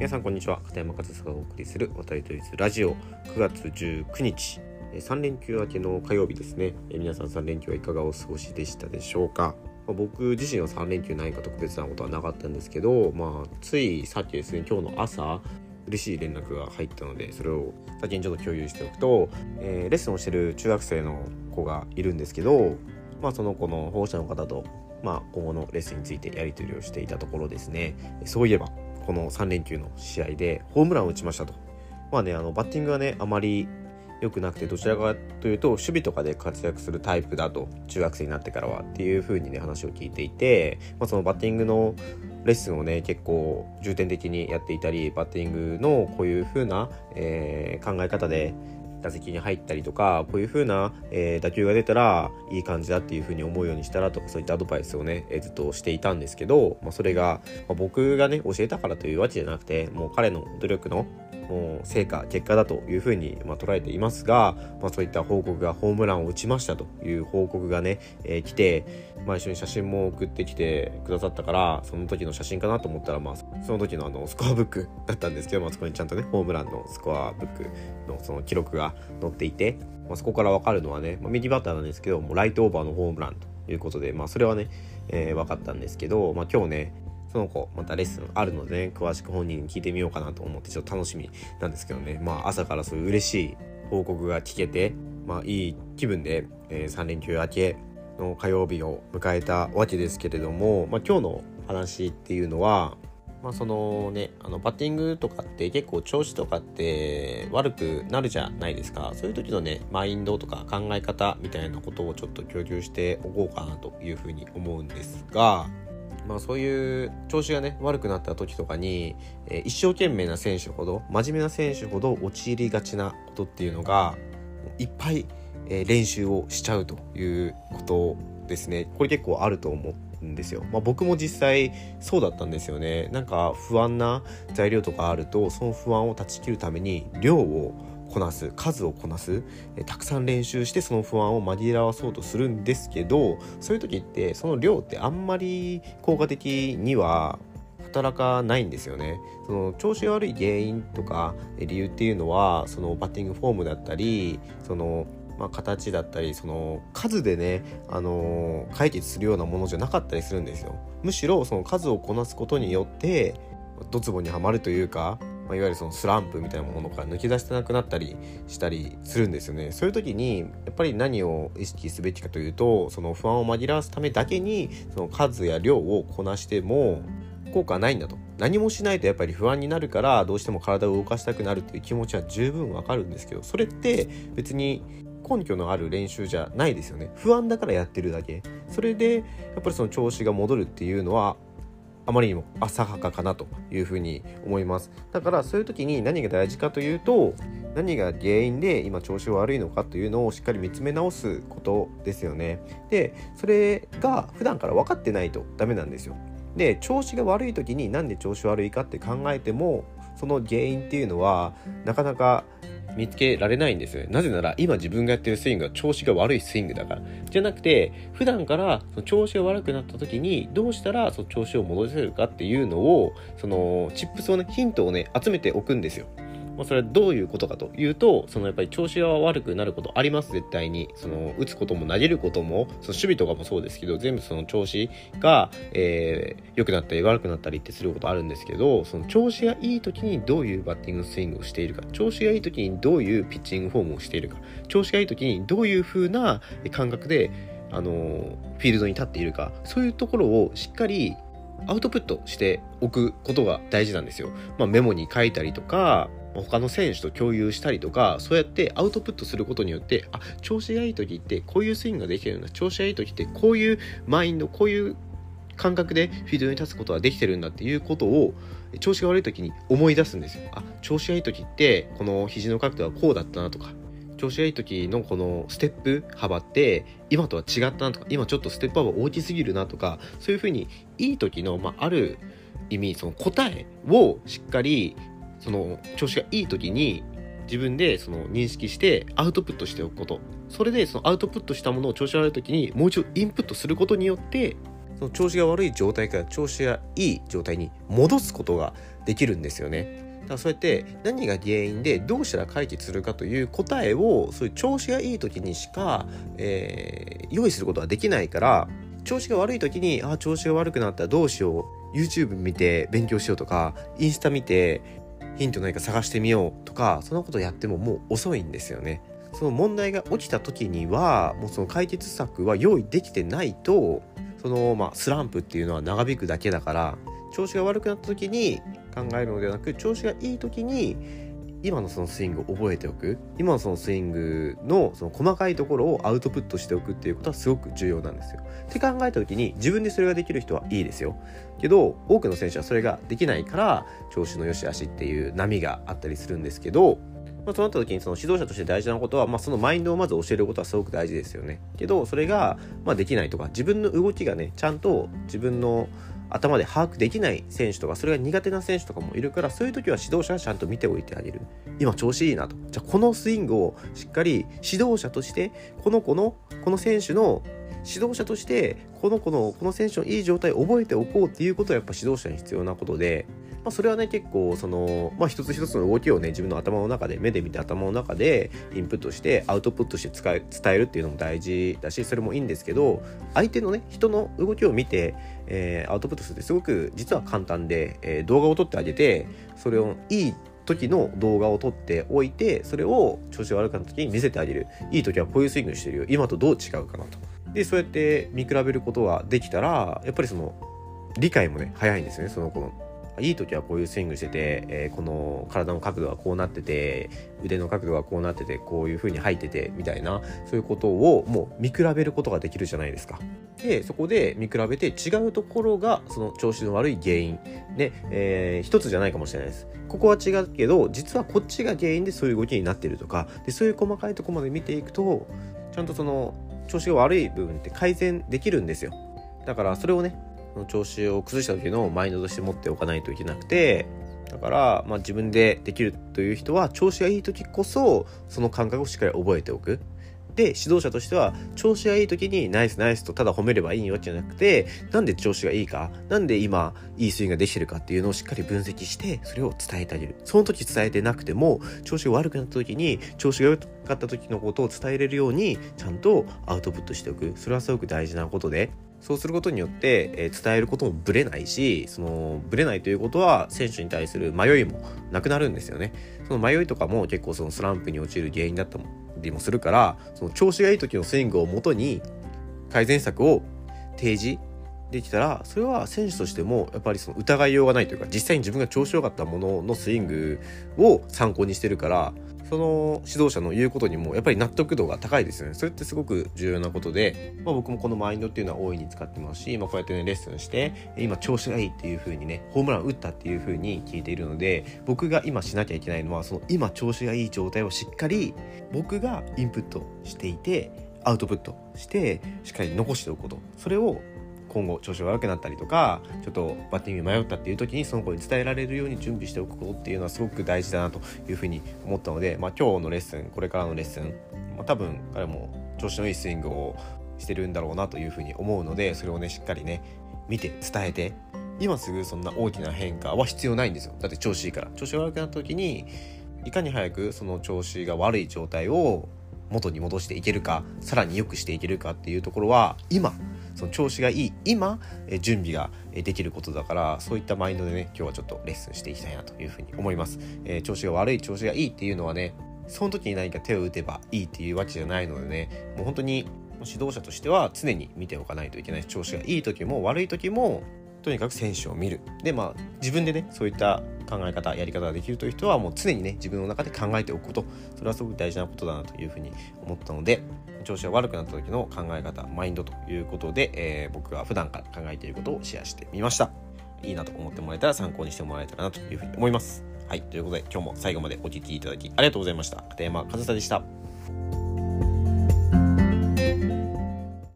皆さんこんにちは。片山和沙がお送りする渡りとりずラジオ。9月19日3連休明けの火曜日ですね。皆さん3連休はいかがお過ごしでしたでしょうか。僕自身は3連休何か特別なことはなかったんですけど、まあ、ついさっきですね今日の朝嬉しい連絡が入ったのでそれを先にちょっと共有しておくと、えー、レッスンをしてる中学生の子がいるんですけど、まあ、その子の保護者の方と、まあ、今後のレッスンについてやり取りをしていたところですね。そういえばこの3連休の試合でホームランを打ちましたと。まあね、あのバッティングはねあまり良くなくてどちらかというと守備とかで活躍するタイプだと中学生になってからはっていう風にね話を聞いていて、まあ、そのバッティングのレッスンをね結構重点的にやっていたりバッティングのこういう風な、えー、考え方で打席に入ったりとかこういう風な、えー、打球が出たらいい感じだっていう風に思うようにしたらとかそういったアドバイスをね、えー、ずっとしていたんですけど、まあ、それが、まあ、僕がね教えたからというわけじゃなくてもう彼の努力の成果結果だというふうに、まあ、捉えていますが、まあ、そういった報告がホームランを打ちましたという報告がね、えー、来て、まあ、一緒に写真も送ってきてくださったからその時の写真かなと思ったら、まあ、その時のあのスコアブックだったん。ですけど、まあ、そこにちゃん。とねホームランのスコアブックのその記録が載っていて、まあ、そこから分かるのはね、まあ、右バッターなん。ですけどもうライトオーバーのホームランということで、まあ、それはね、えー、分かったん。ですけど、まあ、今日ねその子またレッスンあるので、ね、詳しく本人に聞いてみようかなと思ってちょっと楽しみなんですけどねまあ朝からそういう嬉しい報告が聞けてまあいい気分で、えー、3連休明けの火曜日を迎えたわけですけれども、まあ、今日の話っていうのはまあそのね、あのバッティングとかって結構調子とかって悪くなるじゃないですか。そういう時のね、マインドとか考え方みたいなことをちょっと共有しておこうかなというふうに思うんですが、まあ、そういう調子がね悪くなった時とかに、えー、一生懸命な選手ほど真面目な選手ほど陥りがちなことっていうのがいっぱい、えー、練習をしちゃうということですね。これ結構あると思うんですよ、まあ、僕も実際そうだったんですよね。なんか不安な材料とかあるとその不安を断ち切るために量をこなす数をこなすえたくさん練習してその不安を紛らわそうとするんですけどそういう時ってその量ってあんまり効果的には働かないんですよね。その調子悪い原因とか理由っていうのはそのバッティングフォームだったりそのまあ、形だったりその数でね、あのー、解決するようなものじゃなかったりするんですよ。むしろその数をこなすことによってドツボにはまるというかまあ、いわゆるそのスランプみたいなものから抜き出してなくなったりしたりするんですよね。そういう時にやっぱり何を意識すべきかというとその不安を紛らわすためだけにその数や量をこなしても効果はないんだと。何もしないとやっぱり不安になるからどうしても体を動かしたくなるっていう気持ちは十分わかるんですけどそれって別に根拠のある練習じゃないですよね。不安だからやってるだけ。それでやっぱりその調子が戻るっていうのはあまりにも浅はかかなというふうに思います。だからそういう時に何が大事かというと何が原因で今調子悪いのかというのをしっかり見つめ直すことですよね。でそれが普段から分かってないとダメなんですよ。で調子が悪い時になんで調子悪いかって考えてもその原因っていうのはなかなか見つけられないんですよね。なぜなら今自分がやってるスイングは調子が悪いスイングだから。じゃなくて、普段からその調子が悪くなった時にどうしたらその調子を戻せるかっていうのを、そのチップスをね、ヒントをね、集めておくんですよ。まあ、それはどういうことかというと、そのやっぱり調子が悪くなることあります、絶対に。その、打つことも投げることも、その守備とかもそうですけど、全部その調子が、えー、良くなったり悪くなったりってすることあるんですけど、その調子がいい時にどういうバッティングスイングをしているか、調子がいい時にどういうピッチングフォームをしているか、調子がいい時にどういう風な感覚で、あのフィールドに立っているか、そういうところをしっかりアウトプットしておくことが大事なんですよ。まあ、メモに書いたりとか、他の選手と共有したりとかそうやってアウトプットすることによってあ調子がいい時ってこういうスイングができてるんだ調子がいい時ってこういうマインドこういう感覚でフィールドに立つことができてるんだっていうことを調子が悪い時に思い出すんですよ。あ調子がいい時ってこの肘の角度はこうだったなとか調子がいい時のこのステップ幅って今とは違ったなとか今ちょっとステップ幅大きすぎるなとかそういうふうにいい時の、まあ、ある意味その答えをしっかりその調子がいい時に自分でその認識してアウトプットしておくことそれでそのアウトプットしたものを調子が悪い時にもう一度インプットすることによってその調子が悪い状態から調子がいい状態に戻すことができるんですよね。だからそうやって何が原因でどうしたら解決するかという答えをそういう調子がいい時にしか、えー、用意することはできないから調子が悪い時にあ調子が悪くなったらどうしよう YouTube 見て勉強しようとかインスタ見てヒント何か探してみようとかそんなことやってももう遅いんですよね。その問題が起きた時にはもうその解決策は用意できてないとそのまあスランプっていうのは長引くだけだから調子が悪くなった時に考えるのではなく調子がいい時に今のそのスイングを覚えておく？今のそのスイングのその細かいところをアウトプットしておくっていうことはすごく重要なんですよ。って考えた時に自分でそれができる人はいいですよ。けど多くの選手はそれができないから調子の良し悪しっていう波があったりするんですけどまあ、そうなった時にその指導者として大事なことは、まあ、そのマインドをまず教えることはすごく大事ですよね。けどそれが、まあ、できないとか自分の動きがねちゃんと自分の頭で把握できない選手とかそれが苦手な選手とかもいるからそういう時は指導者がちゃんと見ておいてあげる。今調子いいなと。じゃあこのスイングをしっかり指導者としてこの子のこの選手の指導者としてこの子のこの選手のいい状態を覚えておこうっていうことはやっぱ指導者に必要なことで、まあ、それはね結構その、まあ、一つ一つの動きをね自分の頭の中で目で見て頭の中でインプットしてアウトプットして伝えるっていうのも大事だしそれもいいんですけど相手のね人の動きを見てえー、アウトプットするってすごく実は簡単で、えー、動画を撮ってあげてそれをいい時の動画を撮っておいてそれを調子悪くなった時に見せてあげる。いい時はこういうスイングしてるよ。今とどう違うかなと。でそうやって見比べることができたらやっぱりその理解もね早いんですよねその子の。いい時はこういうスイングしてて、えー、この体の角度がこうなってて腕の角度がこうなっててこういう風に入っててみたいなそういうことをもう見比べることができるじゃないですか。でそこで見比べて違うところがその調子の悪い原因で、えー、一つじゃないかもしれないです。ここは違うけど実はこっちが原因でそういう動きになってるとかでそういう細かいとこまで見ていくとちゃんとその調子が悪い部分って改善できるんですよ。だからそれをねの調子を崩した時のマインドとして持っておかないといけなくてだから、まあ、自分でできるという人は調子がいい時こそその感覚をしっかり覚えておく。で指導者としては調子がいい時にナイスナイスとただ褒めればいいわけじゃなくてなんで調子がいいかなんで今いいスイングができてるかっていうのをしっかり分析してそれを伝えてあげる。その時伝えてなくても調子が悪くなった時に調子が良かった時のことを伝えれるようにちゃんとアウトプットしておく。それはすごく大事なことで。そうすることによって、えー、伝えることもぶれないしそのぶれないということは選手に対する迷いもなくなるんですよね。その迷いとかも結構そのスランプに陥る原因だったりもするからその調子がいい時のスイングをもとに改善策を提示できたらそれは選手としてもやっぱりその疑いようがないというか実際に自分が調子良かったもののスイングを参考にしてるからその指導者の言うことにもやっぱり納得度が高いですよね。それってすごく重要なことで、まあ、僕もこのマインドっていうのは大いに使ってますし、まあ、こうやってねレッスンして今調子がいいっていう風にねホームラン打ったっていう風に聞いているので僕が今しなきゃいけないのはその今調子がいい状態をしっかり僕がインプットしていてアウトプットしてしっかり残しておくこと。それを今後調子が悪くなったりとかちょっとバッティング迷ったっていう時にその子に伝えられるように準備しておくことっていうのはすごく大事だなというふうに思ったので、まあ、今日のレッスンこれからのレッスン、まあ、多分彼も調子のいいスイングをしてるんだろうなというふうに思うのでそれをねしっかりね見て伝えて今すぐそんな大きな変化は必要ないんですよ。だって調子いいから。調子が悪くなった時にいかに早くその調子が悪い状態を元に戻していけるかさらに良くしていけるかっていうところは今その調子がいい今準備ができることだからそういったマインドでね今日はちょっとレッスンしていきたいなというふうに思います、えー、調子が悪い調子がいいっていうのはねその時に何か手を打てばいいっていうわけじゃないのでねもう本当に指導者としては常に見ておかないといけない。調子がいい時も悪い時もとにかく選手を見る。でまあ自分でねそういった考え方やり方ができるという人はもう常にね自分の中で考えておくこと。それはすごく大事なことだなというふうに思ったので調子が悪くなった時の考え方マインドということで、えー、僕が普段から考えていることをシェアしてみました。いいなと思ってもらえたら参考にしてもらえたらなというふうに思います。はいということで今日も最後までお聴きいただきありがとうございました。片山和沙でした。